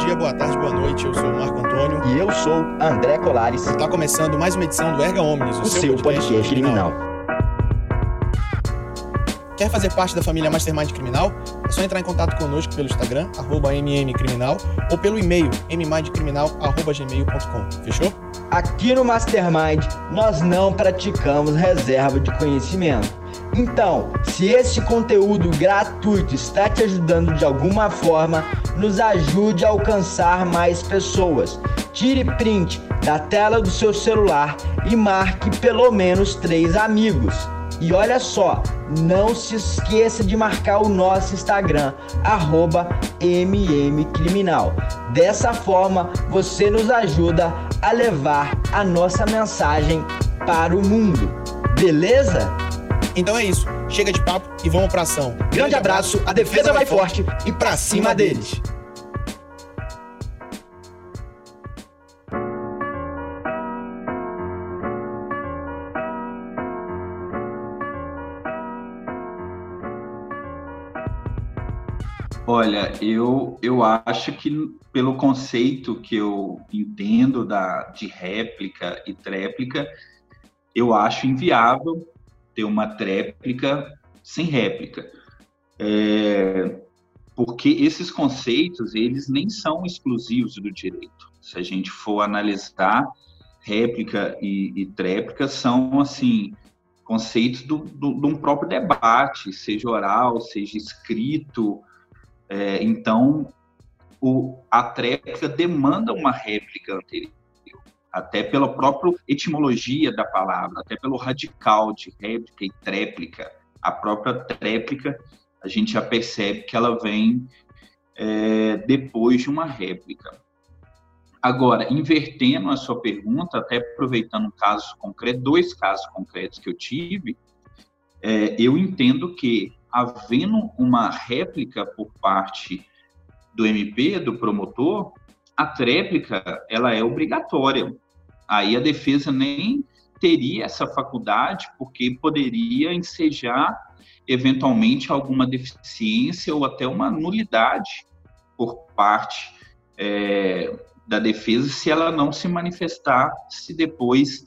dia, boa tarde, boa noite. Eu sou o Marco Antônio. E eu sou André Colares. Está começando mais uma edição do Erga Omnis, o, o seu, podcast, podcast criminal. criminal. Quer fazer parte da família Mastermind Criminal? É só entrar em contato conosco pelo Instagram, mmcriminal, ou pelo e-mail, mmindcriminal.gmail.com. Fechou? Aqui no Mastermind, nós não praticamos reserva de conhecimento. Então, se esse conteúdo gratuito está te ajudando de alguma forma, nos ajude a alcançar mais pessoas. Tire print da tela do seu celular e marque pelo menos três amigos. E olha só, não se esqueça de marcar o nosso Instagram, mmcriminal. Dessa forma, você nos ajuda a levar a nossa mensagem para o mundo. Beleza? Então é isso. Chega de papo e vamos pra ação. Grande abraço, a defesa vai forte e pra cima deles. Olha, eu, eu acho que pelo conceito que eu entendo da, de réplica e tréplica, eu acho inviável ter uma tréplica sem réplica. É, porque esses conceitos, eles nem são exclusivos do direito. Se a gente for analisar, réplica e, e tréplica são, assim, conceitos do, do, de um próprio debate, seja oral, seja escrito, é, então, o, a tréplica demanda uma réplica anterior, até pela própria etimologia da palavra, até pelo radical de réplica e tréplica. A própria tréplica, a gente já percebe que ela vem é, depois de uma réplica. Agora, invertendo a sua pergunta, até aproveitando um caso concreto, dois casos concretos que eu tive, é, eu entendo que havendo uma réplica por parte do MP, do promotor, a tréplica ela é obrigatória. Aí a defesa nem teria essa faculdade, porque poderia ensejar eventualmente alguma deficiência ou até uma nulidade por parte é, da defesa se ela não se manifestasse depois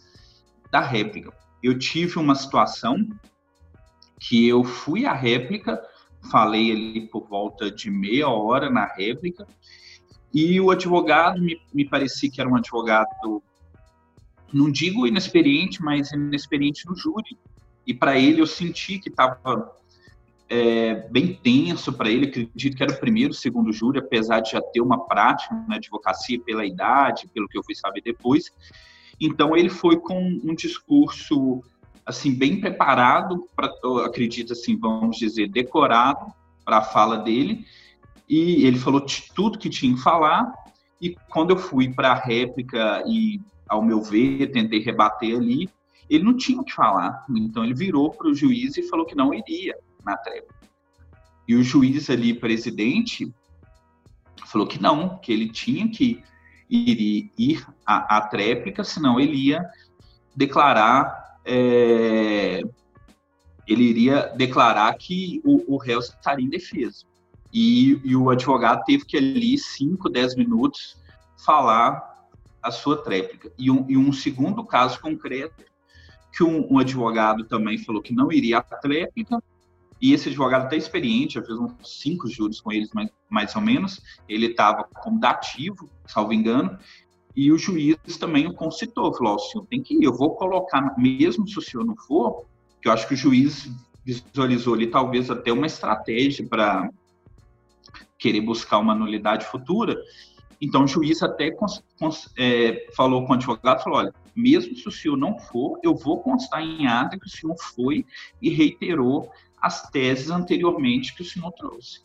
da réplica. Eu tive uma situação que eu fui à réplica, falei ali por volta de meia hora na réplica, e o advogado me, me parecia que era um advogado, não digo inexperiente, mas inexperiente no júri. E para ele eu senti que estava é, bem tenso para ele, acredito que era o primeiro, segundo júri, apesar de já ter uma prática na advocacia pela idade, pelo que eu fui saber depois. Então ele foi com um discurso assim bem preparado para, acredito assim, vamos dizer, decorado para a fala dele. E ele falou tudo que tinha que falar. E quando eu fui para a réplica e, ao meu ver, tentei rebater ali, ele não tinha o que falar. Então ele virou para o juiz e falou que não iria na tréplica. E o juiz ali, presidente, falou que não, que ele tinha que ir, ir à, à tréplica, senão ele ia declarar é, ele iria declarar que o, o réu estaria indefeso. E, e o advogado teve que ali, 5, 10 minutos, falar a sua tréplica. E um, e um segundo caso concreto, que um, um, advogado também falou que não iria à tréplica, e esse advogado até experiente, já fez uns cinco juros com eles, mais, mais ou menos, ele estava como dativo, salvo engano, e o juiz também o concitou, falou: o senhor tem que ir, eu vou colocar, mesmo se o senhor não for, que eu acho que o juiz visualizou ali talvez até uma estratégia para querer buscar uma nulidade futura. Então o juiz até cons, cons, é, falou com o advogado, falou, olha, mesmo se o senhor não for, eu vou constar em ata que o senhor foi e reiterou as teses anteriormente que o senhor trouxe.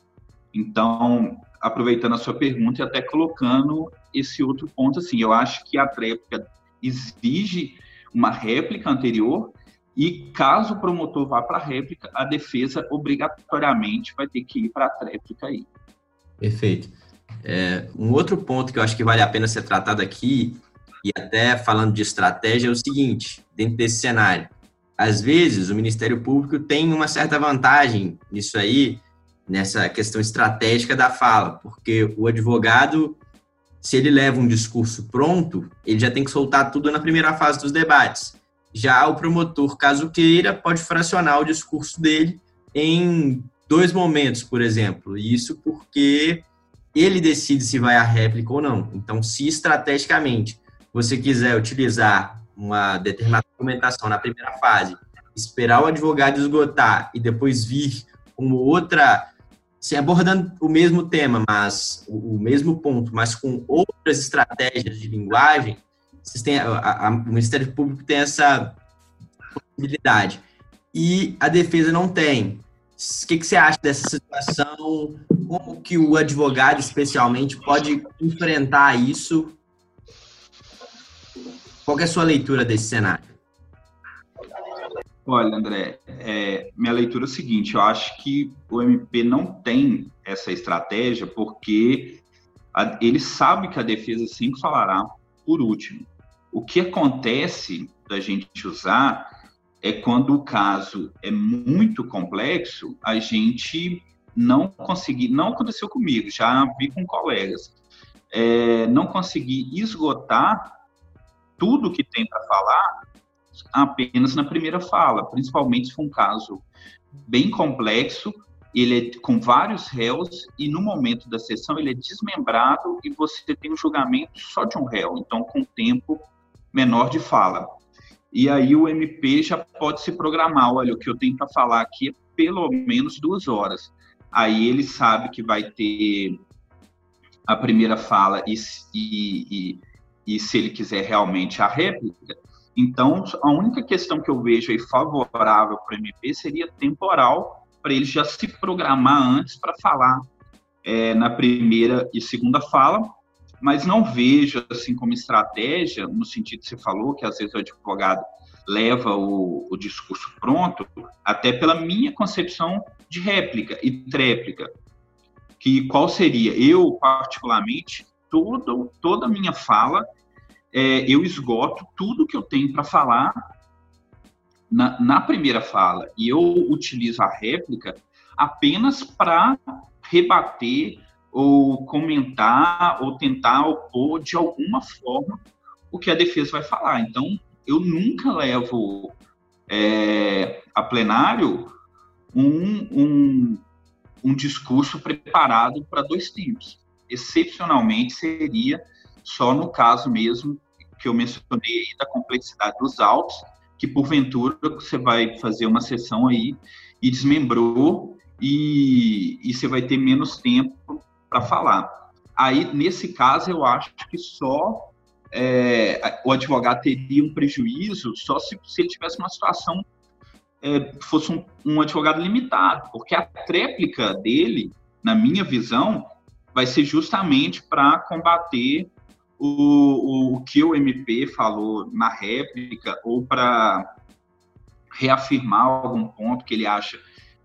Então, aproveitando a sua pergunta e até colocando esse outro ponto, assim, eu acho que a tréplica exige uma réplica anterior e caso o promotor vá para a réplica, a defesa obrigatoriamente vai ter que ir para a tréplica aí. Perfeito. É, um outro ponto que eu acho que vale a pena ser tratado aqui, e até falando de estratégia, é o seguinte, dentro desse cenário. Às vezes, o Ministério Público tem uma certa vantagem nisso aí, nessa questão estratégica da fala, porque o advogado se ele leva um discurso pronto, ele já tem que soltar tudo na primeira fase dos debates. Já o promotor, caso queira, pode fracionar o discurso dele em dois momentos, por exemplo. Isso porque ele decide se vai à réplica ou não. Então, se estrategicamente você quiser utilizar uma determinada argumentação na primeira fase, esperar o advogado esgotar e depois vir com outra se abordando o mesmo tema, mas o, mesmo ponto, mas com outras estratégias de linguagem, têm, a, a, o Ministério Público tem essa possibilidade. E a defesa não tem. O que, que você acha dessa situação? Como que o advogado, especialmente, pode enfrentar isso? Qual é a sua leitura desse cenário? Olha, André, é, minha leitura é o seguinte: eu acho que o MP não tem essa estratégia porque a, ele sabe que a defesa sempre falará por último. O que acontece da gente usar é quando o caso é muito complexo, a gente não conseguir, não aconteceu comigo, já vi com colegas, é, não conseguir esgotar tudo que tem para falar apenas na primeira fala, principalmente se for um caso bem complexo, ele é com vários réus e no momento da sessão ele é desmembrado e você tem um julgamento só de um réu, então com tempo menor de fala. E aí o MP já pode se programar, olha, o que eu tenho para falar aqui é pelo menos duas horas. Aí ele sabe que vai ter a primeira fala e, e, e, e se ele quiser realmente a réplica, então, a única questão que eu vejo aí favorável para o MP seria temporal, para ele já se programar antes para falar é, na primeira e segunda fala, mas não vejo assim como estratégia, no sentido que você falou, que às vezes o advogado leva o, o discurso pronto, até pela minha concepção de réplica e tréplica, que qual seria? Eu, particularmente, todo, toda a minha fala é, eu esgoto tudo que eu tenho para falar na, na, primeira fala e eu utilizo a réplica apenas para rebater ou comentar ou tentar opor de alguma forma o que a defesa vai falar. Então, eu nunca levo é, a plenário um, um, um discurso preparado para dois tempos. Excepcionalmente, seria só no caso mesmo que eu mencionei da complexidade dos autos, que porventura você vai fazer uma sessão aí e desmembrou e, e você vai ter menos tempo para falar. Aí, nesse caso, eu acho que só é, o advogado teria um prejuízo só se, se ele tivesse uma situação, é, fosse um, um advogado limitado, porque a tréplica dele, na minha visão, vai ser justamente para combater o, o, que o MP falou na réplica ou para reafirmar algum ponto que ele acha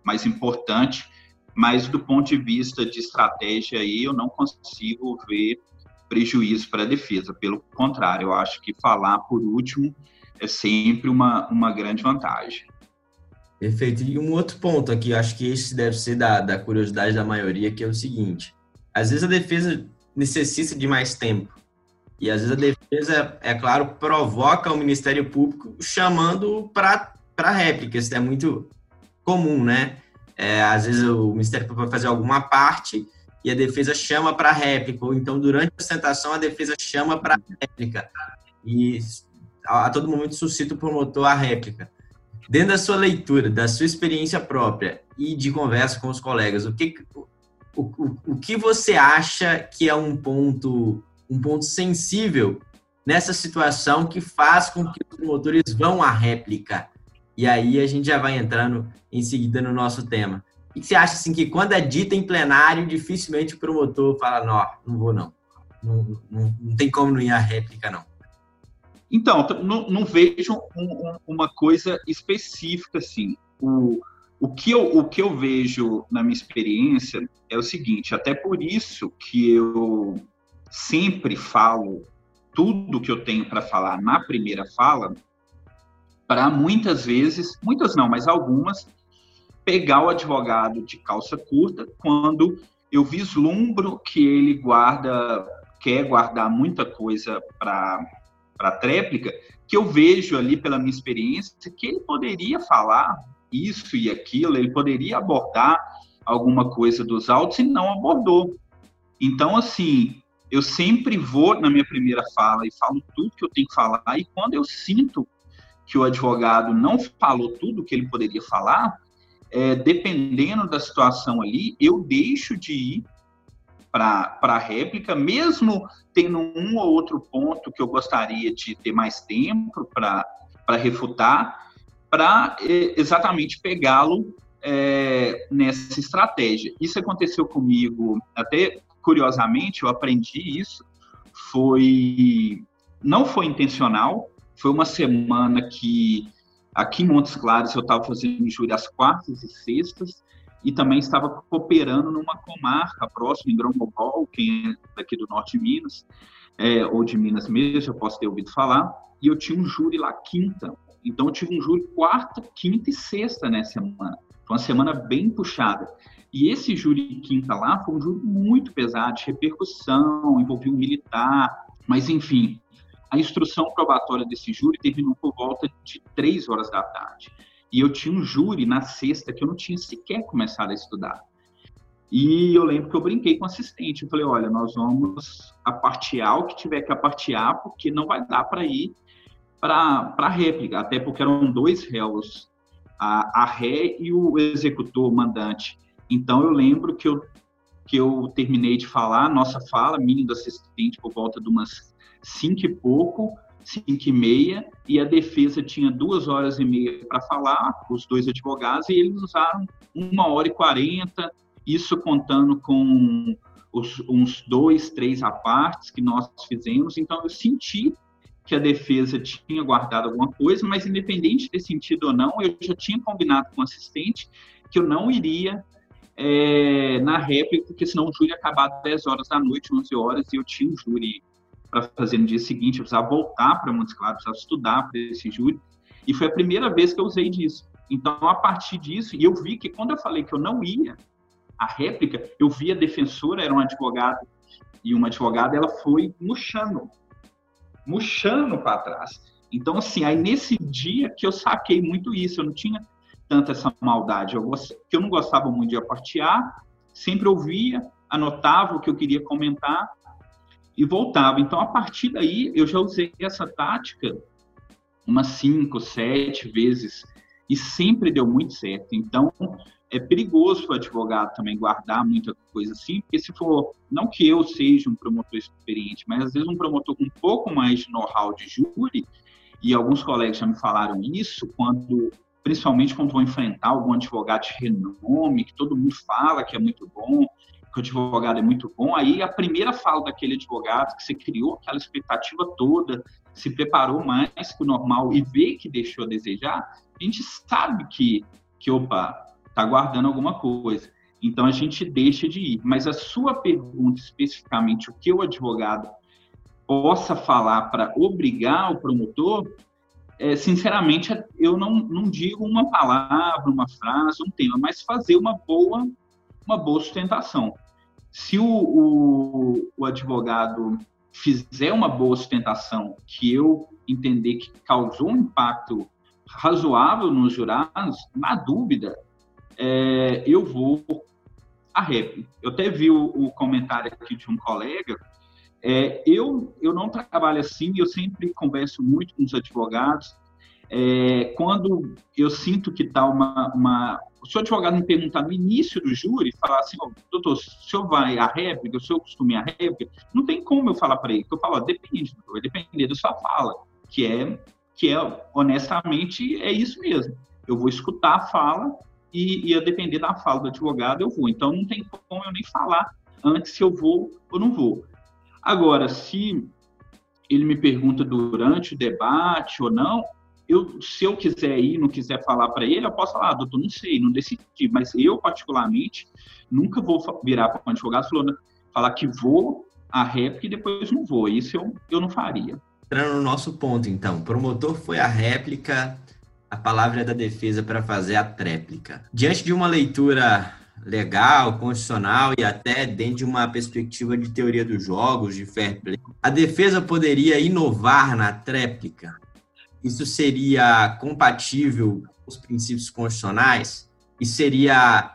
mais importante, mas do ponto de vista de estratégia aí eu não consigo ver prejuízo para a defesa. Pelo contrário, eu acho que falar por último é sempre uma, uma grande vantagem. Perfeito. E um outro ponto aqui, acho que esse deve ser da, da curiosidade da maioria, que é o seguinte: às vezes a defesa necessita de mais tempo e às vezes a defesa, é claro, provoca o Ministério Público chamando para réplica. Isso é muito comum, né? É, às vezes o Ministério Público vai fazer alguma parte e a defesa chama para réplica, ou então durante a sustentação a defesa chama para réplica. E a, a todo momento suscita o promotor a réplica. Dentro da sua leitura, da sua experiência própria e de conversa com os colegas, o que, o, o, o que você acha que é um ponto um ponto sensível nessa situação que faz com que os promotores vão à réplica. E aí a gente já vai entrando em seguida no nosso tema. O que você acha assim que quando é dito em plenário, dificilmente o promotor fala, não, não vou não. Não, não, não tem como não ir à réplica, não. Então, não, não vejo um, uma coisa específica assim. O, o, que eu, o que eu vejo na minha experiência é o seguinte, até por isso que eu sempre falo tudo que eu tenho para falar na primeira fala, para muitas vezes, muitas não, mas algumas, pegar o advogado de calça curta quando eu vislumbro que ele guarda quer guardar muita coisa para a tréplica, que eu vejo ali pela minha experiência que ele poderia falar isso e aquilo, ele poderia abordar alguma coisa dos autos e não abordou. Então, assim, eu sempre vou na minha primeira fala e falo tudo que eu tenho que falar, e quando eu sinto que o advogado não falou tudo que ele poderia falar, é, dependendo da situação ali, eu deixo de ir para a réplica, mesmo tendo um ou outro ponto que eu gostaria de ter mais tempo para refutar, para é, exatamente pegá-lo é, nessa estratégia. Isso aconteceu comigo, até curiosamente, eu aprendi isso, foi não foi intencional, foi uma semana que aqui em Montes Claros eu estava fazendo júri às quartas e sextas, e também estava cooperando numa comarca próxima, em Gromobol, quem é daqui do norte de Minas, é, ou de Minas mesmo, eu posso ter ouvido falar, e eu tinha um júri lá quinta. Então, eu tive um júri quarta, quinta e sexta nessa semana. Foi uma semana bem puxada. E esse júri quinta lá foi um júri muito pesado, de repercussão, envolvia um militar, mas enfim, a instrução probatória desse júri terminou por volta de três horas da tarde. E eu tinha um júri na sexta que eu não tinha sequer começado a estudar. E eu lembro que eu brinquei com o assistente. Eu falei: olha, nós vamos apartear o que tiver que apartear, porque não vai dar para ir para a réplica, até porque eram dois réus, a, a ré e o executor, mandante. Então eu lembro que eu, que eu terminei de falar, nossa fala, minha do assistente, por volta de umas cinco e pouco, 5 e meia, e a defesa tinha duas horas e meia para falar, os dois advogados, e eles usaram uma hora e quarenta, isso contando com os, uns dois, três apartes que nós fizemos. Então, eu senti que a defesa tinha guardado alguma coisa, mas independente de sentido ou não, eu já tinha combinado com o assistente que eu não iria é, na réplica, porque senão o júri ia acabar às 10 horas da noite, 11 horas, e eu tinha um júri para fazer no dia seguinte, eu precisava voltar para Montes Claros, precisava estudar para esse júri, e foi a primeira vez que eu usei disso. Então, a partir disso, e eu vi que quando eu falei que eu não ia, a réplica, eu vi a defensora, era um advogado e uma advogada, ela foi murchando, murchando para trás. Então, assim, aí nesse dia que eu saquei muito isso, eu não tinha tanta essa maldade, eu, eu não gostava muito de apartear, sempre ouvia, anotava o que eu queria comentar, e voltava. Então, a partir daí, eu já usei essa tática umas cinco, sete vezes e sempre deu muito certo. Então, é perigoso o advogado também guardar muita coisa assim, porque se for, não que eu seja um promotor experiente, mas às vezes um promotor com um pouco mais de know-how de júri, e alguns colegas já me falaram isso, quando principalmente quando vão enfrentar algum advogado de renome, que todo mundo fala que é muito bom, que o advogado é muito bom, aí a primeira fala daquele advogado, que você criou aquela expectativa toda, se preparou mais que o normal e vê que deixou a desejar, a gente sabe que, que opa, está guardando alguma coisa. Então a gente deixa de ir. Mas a sua pergunta especificamente, o que o advogado possa falar para obrigar o promotor, é, sinceramente, eu não, não digo uma palavra, uma frase, um tema, mas fazer uma boa, uma boa sustentação se o, o, o advogado fizer uma boa sustentação que eu entender que causou um impacto razoável nos jurados, na dúvida, é, eu vou a réplica. Eu até vi o, o comentário aqui de um colega. É, eu, eu não trabalho assim, eu sempre converso muito com os advogados. É, quando eu sinto que está uma, uma, se o advogado me perguntar no início do júri, falar assim, oh, doutor, o senhor vai à réplica, senhor costuma ir à réplica, não tem como eu falar para ele, eu falo, depende, vai depender da sua fala, que é, que é, honestamente, é isso mesmo. Eu vou escutar a fala e, e a depender da fala do advogado, eu vou. Então, não tem como eu nem falar antes se eu vou ou não vou. Agora, se ele me pergunta durante o debate ou não, eu, se eu quiser ir, não quiser falar para ele, eu posso falar, ah, doutor, não sei, não decidi, mas eu, particularmente, nunca vou virar para um advogado falando, falar que vou à réplica e depois não vou. Isso eu, eu não faria. Entrando no nosso ponto, então, o promotor foi a réplica, a palavra é da defesa para fazer a tréplica. Diante de uma leitura legal, constitucional e até dentro de uma perspectiva de teoria dos jogos, de fair play, a defesa poderia inovar na tréplica? Isso seria compatível com os princípios constitucionais e seria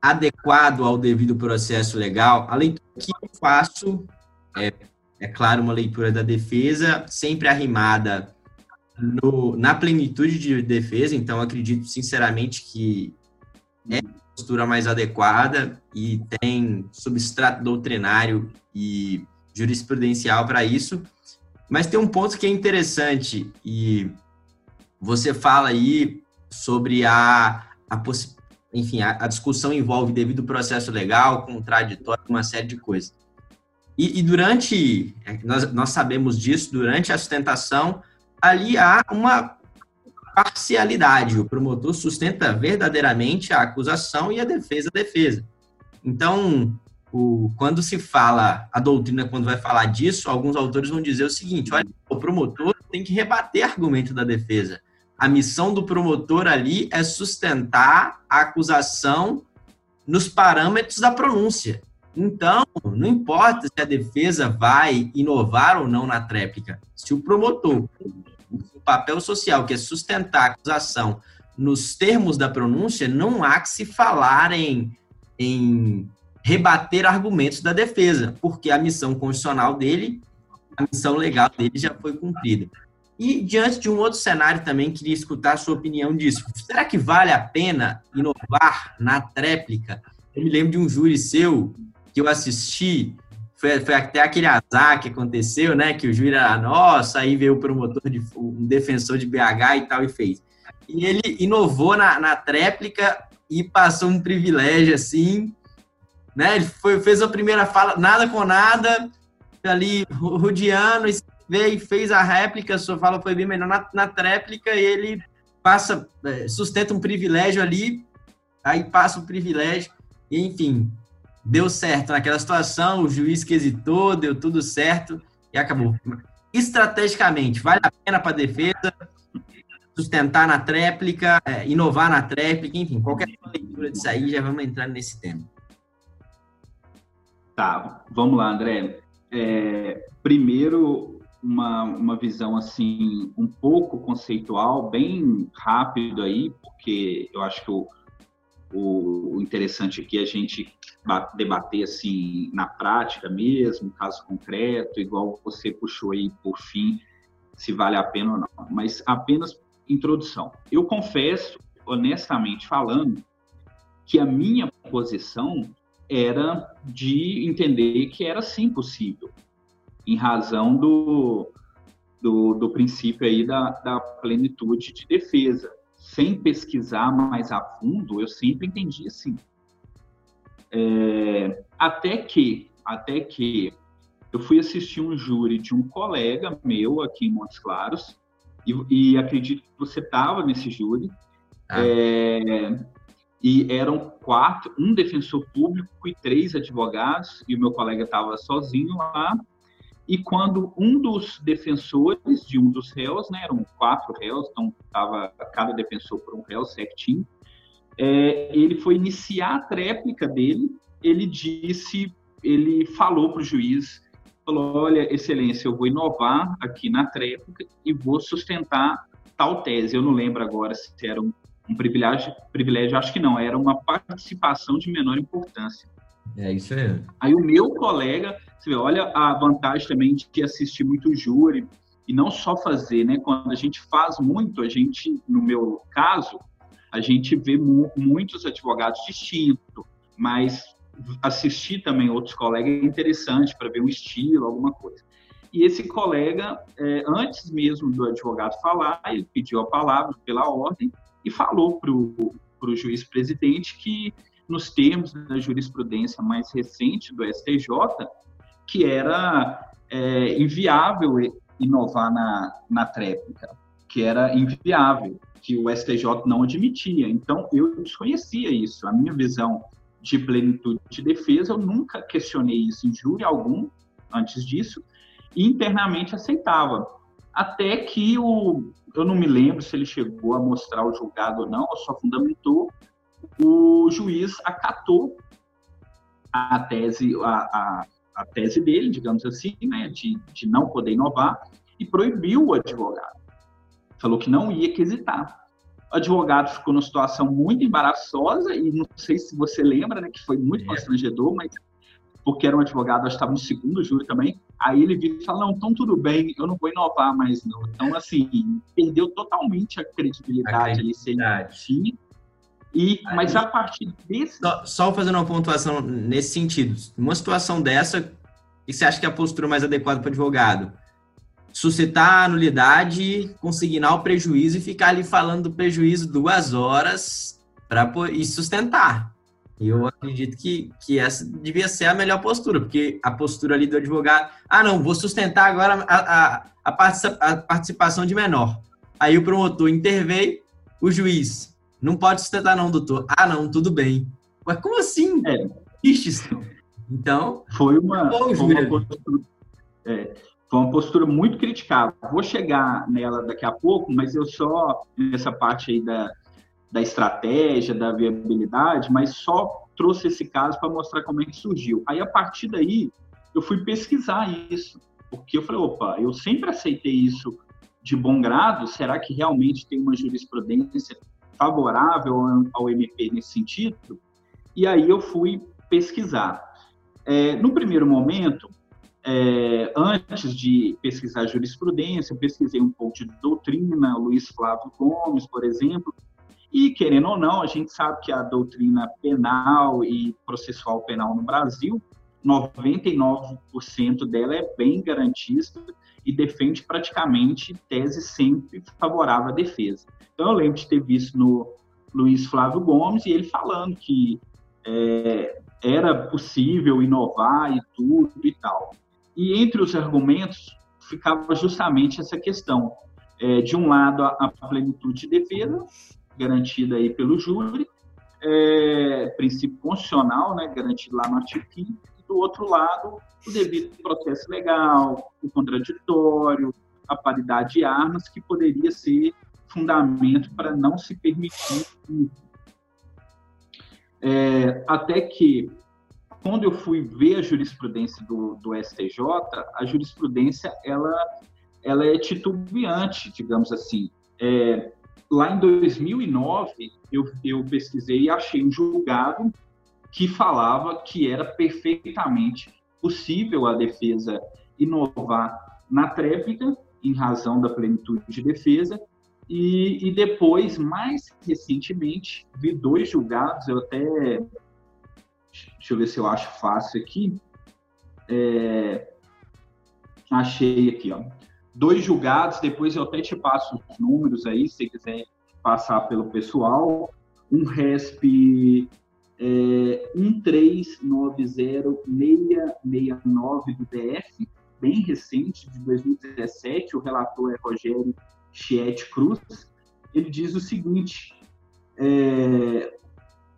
adequado ao devido processo legal? A leitura que eu faço é, é claro, uma leitura da defesa, sempre arrimada no, na plenitude de defesa, então acredito sinceramente que é a postura mais adequada e tem substrato doutrinário e jurisprudencial para isso. Mas tem um ponto que é interessante e você fala aí sobre a, a enfim, a, a, discussão envolve devido processo legal, contraditório, uma série de coisas. E, e durante, é, nós, nós sabemos disso, durante a sustentação, ali há uma parcialidade. O promotor sustenta verdadeiramente a acusação e a defesa a defesa. Então, o, quando se fala, a doutrina, quando vai falar disso, alguns autores vão dizer o seguinte: olha, o promotor tem que rebater argumento da defesa. A missão do promotor ali é sustentar a acusação nos parâmetros da pronúncia. Então, não importa se a defesa vai inovar ou não na tréplica. Se o promotor, o papel social, que é sustentar a acusação nos termos da pronúncia, não há que se falar em, em rebater argumentos da defesa, porque a missão constitucional dele, a missão legal dele já foi cumprida. E diante de um outro cenário também, queria escutar a sua opinião disso. Será que vale a pena inovar na tréplica? Eu me lembro de um júri seu que eu assisti, foi, foi até aquele azar que aconteceu, né? Que o juiz era nossa, aí veio o promotor, de, um defensor de BH e tal, e fez. E ele inovou na, na tréplica e passou um privilégio assim, né? Ele foi, fez a primeira fala, nada com nada, ali rodeando, veio e fez a réplica, sua fala foi bem melhor na, na tréplica, ele passa, é, sustenta um privilégio ali, aí passa o privilégio, e enfim, deu certo naquela situação, o juiz que hesitou, deu tudo certo e acabou. Estrategicamente, vale a pena para a defesa sustentar na tréplica, é, inovar na tréplica, enfim, qualquer leitura disso aí, já vamos entrar nesse tema. Tá, vamos lá, André. É, primeiro, uma, uma visão assim, um pouco conceitual, bem rápido aí, porque eu acho que o, o, interessante aqui é a gente debater assim na prática mesmo, caso concreto, igual você puxou aí por fim, se vale a pena ou não. Mas apenas introdução. Eu confesso, honestamente falando, que a minha posição era de entender que era sim possível, em razão do, do, do princípio aí da, da plenitude de defesa. Sem pesquisar mais a fundo, eu sempre entendi assim é, até que, até que eu fui assistir um júri de um colega meu aqui em Montes Claros, e, e acredito que você estava nesse júri. Ah. É, e eram quatro, um defensor público e três advogados, e o meu colega estava sozinho lá. E quando um dos defensores de um dos réus, né, eram quatro réus, então estava cada defensor por um réu certinho, é, ele foi iniciar a tréplica dele, ele disse, ele falou para o juiz, falou, olha, excelência, eu vou inovar aqui na tréplica e vou sustentar tal tese. Eu não lembro agora se era um, um privilégio, privilégio, acho que não, era uma participação de menor importância. É isso aí. Aí o meu colega, você vê, olha a vantagem também de assistir muito júri e não só fazer, né? Quando a gente faz muito, a gente, no meu caso, a gente vê mu muitos advogados distintos, mas assistir também outros colegas é interessante para ver um estilo, alguma coisa. E esse colega, é, antes mesmo do advogado falar, ele pediu a palavra pela ordem e falou para o juiz presidente que, nos termos da jurisprudência mais recente do STJ, que era é, inviável inovar na, na tréplica, que era inviável que o STJ não admitia. Então, eu desconhecia isso. A minha visão de plenitude de defesa, eu nunca questionei isso em júri algum antes disso, e internamente aceitava. Até que o. Eu não me lembro se ele chegou a mostrar o julgado ou não, ou só fundamentou o juiz acatou a tese, a, a, a tese dele, digamos assim, né, de, de não poder inovar, e proibiu o advogado. Falou que não ia quesitar. O advogado ficou numa situação muito embaraçosa, e não sei se você lembra, né, que foi muito é. constrangedor, mas porque era um advogado, acho que estava no segundo júri também. Aí ele viu e falou: não, então tudo bem, eu não vou inovar mais, não. Então, assim, perdeu totalmente a credibilidade, a credibilidade. ali. E, mas a partir desse. Só, só fazendo uma pontuação nesse sentido. Numa situação dessa, e você acha que é a postura mais adequada para o advogado? Suscitar a nulidade, consignar o prejuízo e ficar ali falando do prejuízo duas horas para e sustentar. E eu acredito que, que essa devia ser a melhor postura, porque a postura ali do advogado, ah, não, vou sustentar agora a, a, a, participação de menor. Aí o promotor interveio, o juiz, não pode sustentar não, doutor. Ah, não, tudo bem. Mas como assim? É. Ixi, então... Foi uma, foi uma postura, é, foi uma postura muito criticável. Vou chegar nela daqui a pouco, mas eu só, nessa parte aí da, da estratégia, da viabilidade, mas só trouxe esse caso para mostrar como é que surgiu. Aí, a partir daí, eu fui pesquisar isso, porque eu falei, opa, eu sempre aceitei isso de bom grado, será que realmente tem uma jurisprudência favorável ao MP nesse sentido? E aí eu fui pesquisar. É, no primeiro momento, é, antes de pesquisar jurisprudência, pesquisei um pouco de doutrina, Luiz Flávio Gomes, por exemplo, e, querendo ou não, a gente sabe que a doutrina penal e processual penal no Brasil, 99% dela é bem garantista e defende praticamente tese sempre favorável à defesa. Então, eu lembro de ter visto no Luiz Flávio Gomes e ele falando que é, era possível inovar e tudo e tal. E entre os argumentos ficava justamente essa questão. É, de um lado, a, a plenitude de defesa, garantida aí pelo júri, é, princípio constitucional, né, garantido lá no artigo 5 e do outro lado, o devido processo legal, o contraditório, a paridade de armas, que poderia ser fundamento para não se permitir. É, até que, quando eu fui ver a jurisprudência do, do STJ, a jurisprudência ela, ela é titubeante, digamos assim. É, lá em 2009, eu, eu pesquisei e achei um julgado que falava que era perfeitamente possível a defesa inovar na tréplica, em razão da plenitude de defesa, e, e, depois, mais recentemente, vi dois julgados, eu até. Deixa eu ver se eu acho fácil aqui. É, achei aqui, ó dois julgados, depois eu até te passo os números aí, se quiser passar pelo pessoal. Um RESP é, 1390669 do DF, bem recente, de 2017, o relator é Rogério Chiet Cruz. Ele diz o seguinte: é,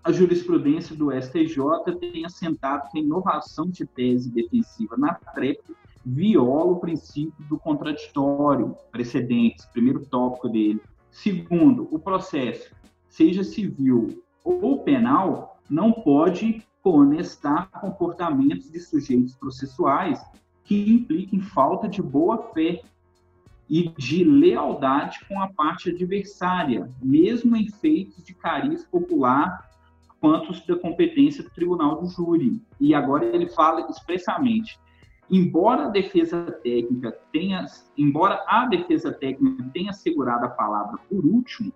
a jurisprudência do STJ tem assentado que a inovação de tese defensiva na TREP viola o princípio do contraditório precedentes, primeiro tópico dele. Segundo, o processo, seja civil ou penal, não pode conestar comportamentos de sujeitos processuais que impliquem falta de boa-fé e de lealdade com a parte adversária, mesmo em feitos de cariz popular quanto da competência do tribunal do júri. E agora ele fala expressamente embora a defesa técnica tenha, embora a defesa técnica tenha segurado a palavra por último,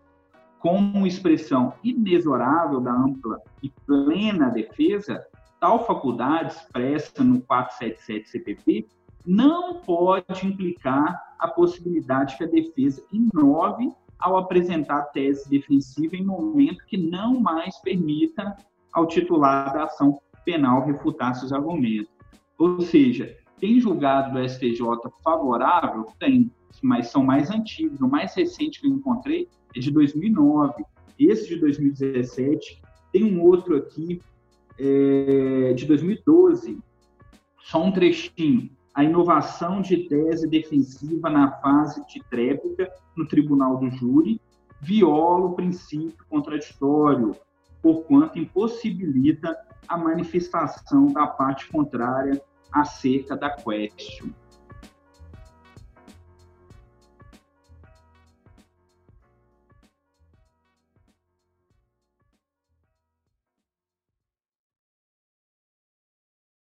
como expressão inexorável da ampla e plena defesa, tal faculdade expressa no 477 CPP não pode implicar a possibilidade que a defesa inove ao apresentar tese defensiva em momento que não mais permita ao titular da ação penal refutar seus argumentos. Ou seja, tem julgado do STJ favorável? Tem, mas são mais antigos. O mais recente que eu encontrei é de 2009. Esse de 2017. Tem um outro aqui é, de 2012. Só um trechinho. A inovação de tese defensiva na fase de tréplica no tribunal do júri viola o princípio contraditório. porquanto impossibilita a manifestação da parte contrária acerca da question.